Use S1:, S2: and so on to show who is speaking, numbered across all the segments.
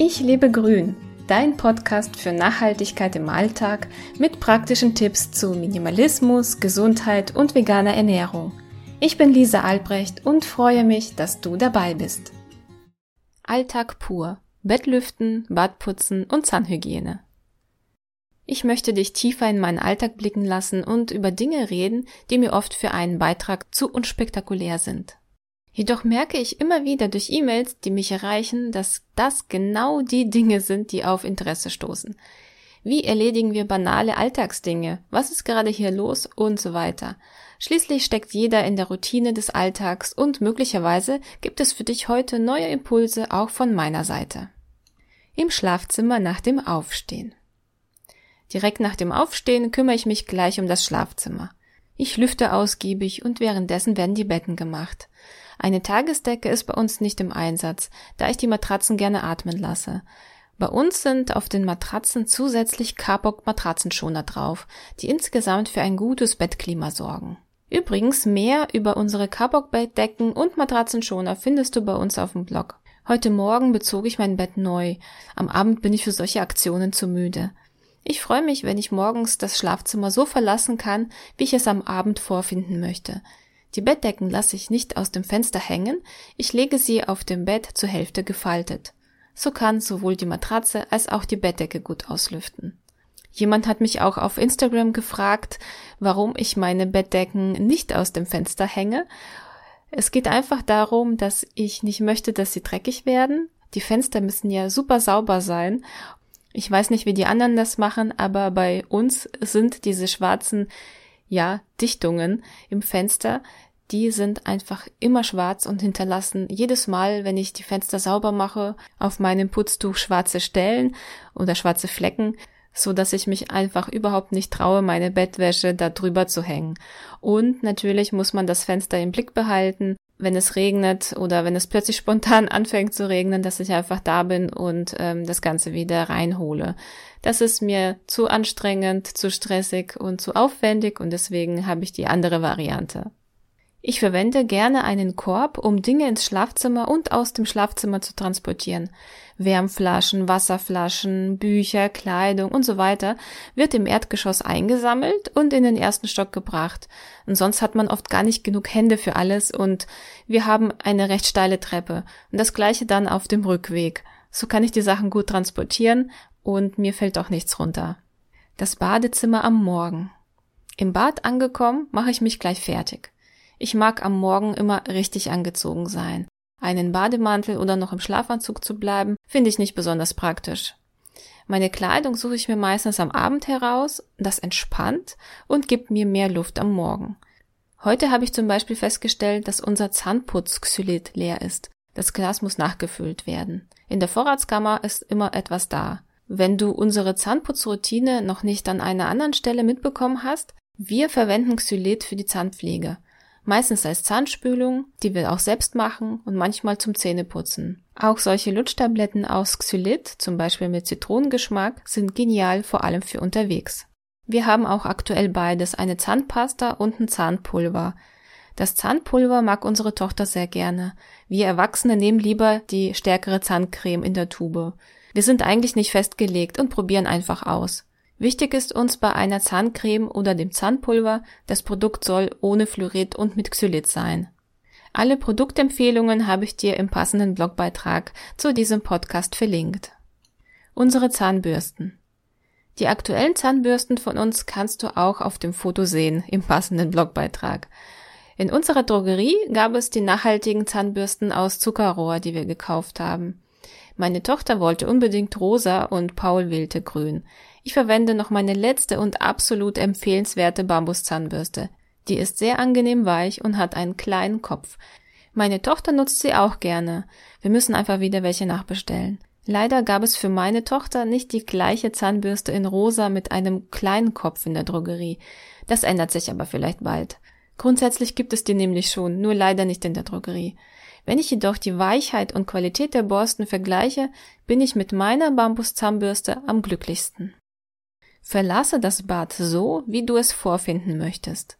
S1: Ich lebe grün, dein Podcast für Nachhaltigkeit im Alltag mit praktischen Tipps zu Minimalismus, Gesundheit und veganer Ernährung. Ich bin Lisa Albrecht und freue mich, dass du dabei bist. Alltag pur. Bettlüften, Badputzen und Zahnhygiene. Ich möchte dich tiefer in meinen Alltag blicken lassen und über Dinge reden, die mir oft für einen Beitrag zu unspektakulär sind. Jedoch merke ich immer wieder durch E-Mails, die mich erreichen, dass das genau die Dinge sind, die auf Interesse stoßen. Wie erledigen wir banale Alltagsdinge? Was ist gerade hier los? Und so weiter. Schließlich steckt jeder in der Routine des Alltags und möglicherweise gibt es für dich heute neue Impulse auch von meiner Seite. Im Schlafzimmer nach dem Aufstehen. Direkt nach dem Aufstehen kümmere ich mich gleich um das Schlafzimmer. Ich lüfte ausgiebig und währenddessen werden die Betten gemacht. Eine Tagesdecke ist bei uns nicht im Einsatz, da ich die Matratzen gerne atmen lasse. Bei uns sind auf den Matratzen zusätzlich Carbock Matratzenschoner drauf, die insgesamt für ein gutes Bettklima sorgen. Übrigens, mehr über unsere Carbock Bettdecken und Matratzenschoner findest du bei uns auf dem Blog. Heute Morgen bezog ich mein Bett neu. Am Abend bin ich für solche Aktionen zu müde. Ich freue mich, wenn ich morgens das Schlafzimmer so verlassen kann, wie ich es am Abend vorfinden möchte. Die Bettdecken lasse ich nicht aus dem Fenster hängen, ich lege sie auf dem Bett zur Hälfte gefaltet. So kann sowohl die Matratze als auch die Bettdecke gut auslüften. Jemand hat mich auch auf Instagram gefragt, warum ich meine Bettdecken nicht aus dem Fenster hänge. Es geht einfach darum, dass ich nicht möchte, dass sie dreckig werden. Die Fenster müssen ja super sauber sein. Ich weiß nicht, wie die anderen das machen, aber bei uns sind diese schwarzen ja, Dichtungen im Fenster, die sind einfach immer schwarz und hinterlassen jedes Mal, wenn ich die Fenster sauber mache, auf meinem Putztuch schwarze Stellen oder schwarze Flecken, so dass ich mich einfach überhaupt nicht traue, meine Bettwäsche da drüber zu hängen. Und natürlich muss man das Fenster im Blick behalten, wenn es regnet oder wenn es plötzlich spontan anfängt zu regnen, dass ich einfach da bin und ähm, das Ganze wieder reinhole. Das ist mir zu anstrengend, zu stressig und zu aufwendig und deswegen habe ich die andere Variante. Ich verwende gerne einen Korb, um Dinge ins Schlafzimmer und aus dem Schlafzimmer zu transportieren. Wärmflaschen, Wasserflaschen, Bücher, Kleidung und so weiter wird im Erdgeschoss eingesammelt und in den ersten Stock gebracht. Und sonst hat man oft gar nicht genug Hände für alles und wir haben eine recht steile Treppe. Und das gleiche dann auf dem Rückweg. So kann ich die Sachen gut transportieren und mir fällt auch nichts runter. Das Badezimmer am Morgen. Im Bad angekommen, mache ich mich gleich fertig. Ich mag am Morgen immer richtig angezogen sein. Einen Bademantel oder noch im Schlafanzug zu bleiben, finde ich nicht besonders praktisch. Meine Kleidung suche ich mir meistens am Abend heraus, das entspannt und gibt mir mehr Luft am Morgen. Heute habe ich zum Beispiel festgestellt, dass unser Zahnputzxylit leer ist. Das Glas muss nachgefüllt werden. In der Vorratskammer ist immer etwas da. Wenn du unsere Zahnputzroutine noch nicht an einer anderen Stelle mitbekommen hast, wir verwenden Xylit für die Zahnpflege meistens als Zahnspülung, die wir auch selbst machen und manchmal zum Zähneputzen. Auch solche Lutschtabletten aus Xylit, zum Beispiel mit Zitronengeschmack, sind genial, vor allem für unterwegs. Wir haben auch aktuell beides, eine Zahnpasta und ein Zahnpulver. Das Zahnpulver mag unsere Tochter sehr gerne. Wir Erwachsene nehmen lieber die stärkere Zahncreme in der Tube. Wir sind eigentlich nicht festgelegt und probieren einfach aus. Wichtig ist uns bei einer Zahncreme oder dem Zahnpulver, das Produkt soll ohne Fluorid und mit Xylit sein. Alle Produktempfehlungen habe ich dir im passenden Blogbeitrag zu diesem Podcast verlinkt. Unsere Zahnbürsten. Die aktuellen Zahnbürsten von uns kannst du auch auf dem Foto sehen im passenden Blogbeitrag. In unserer Drogerie gab es die nachhaltigen Zahnbürsten aus Zuckerrohr, die wir gekauft haben. Meine Tochter wollte unbedingt rosa und Paul wählte grün. Ich verwende noch meine letzte und absolut empfehlenswerte Bambuszahnbürste. Die ist sehr angenehm weich und hat einen kleinen Kopf. Meine Tochter nutzt sie auch gerne. Wir müssen einfach wieder welche nachbestellen. Leider gab es für meine Tochter nicht die gleiche Zahnbürste in rosa mit einem kleinen Kopf in der Drogerie. Das ändert sich aber vielleicht bald. Grundsätzlich gibt es die nämlich schon, nur leider nicht in der Drogerie. Wenn ich jedoch die Weichheit und Qualität der Borsten vergleiche, bin ich mit meiner Bambuszahnbürste am glücklichsten. Verlasse das Bad so, wie du es vorfinden möchtest.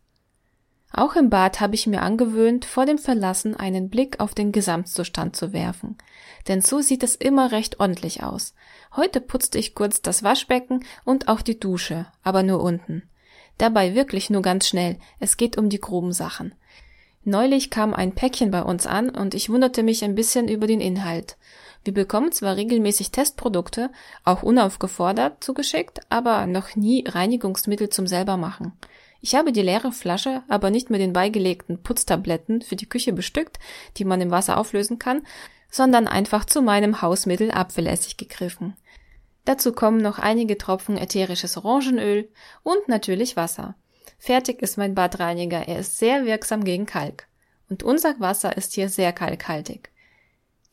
S1: Auch im Bad habe ich mir angewöhnt, vor dem Verlassen einen Blick auf den Gesamtzustand zu werfen. Denn so sieht es immer recht ordentlich aus. Heute putzte ich kurz das Waschbecken und auch die Dusche, aber nur unten. Dabei wirklich nur ganz schnell, es geht um die groben Sachen. Neulich kam ein Päckchen bei uns an und ich wunderte mich ein bisschen über den Inhalt. Wir bekommen zwar regelmäßig Testprodukte, auch unaufgefordert, zugeschickt, aber noch nie Reinigungsmittel zum selbermachen. Ich habe die leere Flasche aber nicht mit den beigelegten Putztabletten für die Küche bestückt, die man im Wasser auflösen kann, sondern einfach zu meinem Hausmittel Apfelessig gegriffen. Dazu kommen noch einige Tropfen ätherisches Orangenöl und natürlich Wasser. Fertig ist mein Badreiniger, er ist sehr wirksam gegen Kalk. Und unser Wasser ist hier sehr kalkhaltig.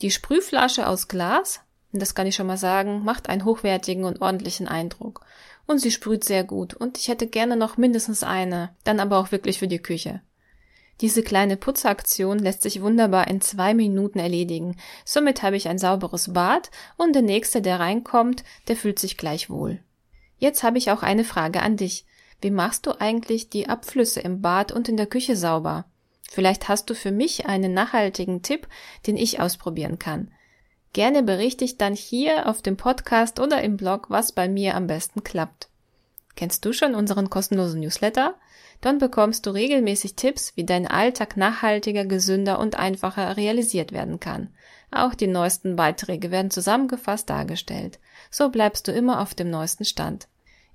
S1: Die Sprühflasche aus Glas, das kann ich schon mal sagen, macht einen hochwertigen und ordentlichen Eindruck. Und sie sprüht sehr gut und ich hätte gerne noch mindestens eine, dann aber auch wirklich für die Küche. Diese kleine Putzaktion lässt sich wunderbar in zwei Minuten erledigen. Somit habe ich ein sauberes Bad und der nächste, der reinkommt, der fühlt sich gleich wohl. Jetzt habe ich auch eine Frage an dich. Wie machst du eigentlich die Abflüsse im Bad und in der Küche sauber? Vielleicht hast du für mich einen nachhaltigen Tipp, den ich ausprobieren kann. Gerne berichte ich dann hier auf dem Podcast oder im Blog, was bei mir am besten klappt. Kennst du schon unseren kostenlosen Newsletter? Dann bekommst du regelmäßig Tipps, wie dein Alltag nachhaltiger, gesünder und einfacher realisiert werden kann. Auch die neuesten Beiträge werden zusammengefasst dargestellt. So bleibst du immer auf dem neuesten Stand.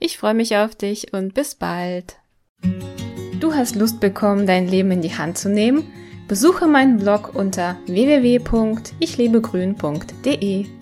S1: Ich freue mich auf dich und bis bald. Du hast Lust bekommen, dein Leben in die Hand zu nehmen? Besuche meinen Blog unter www.ichlebegrün.de.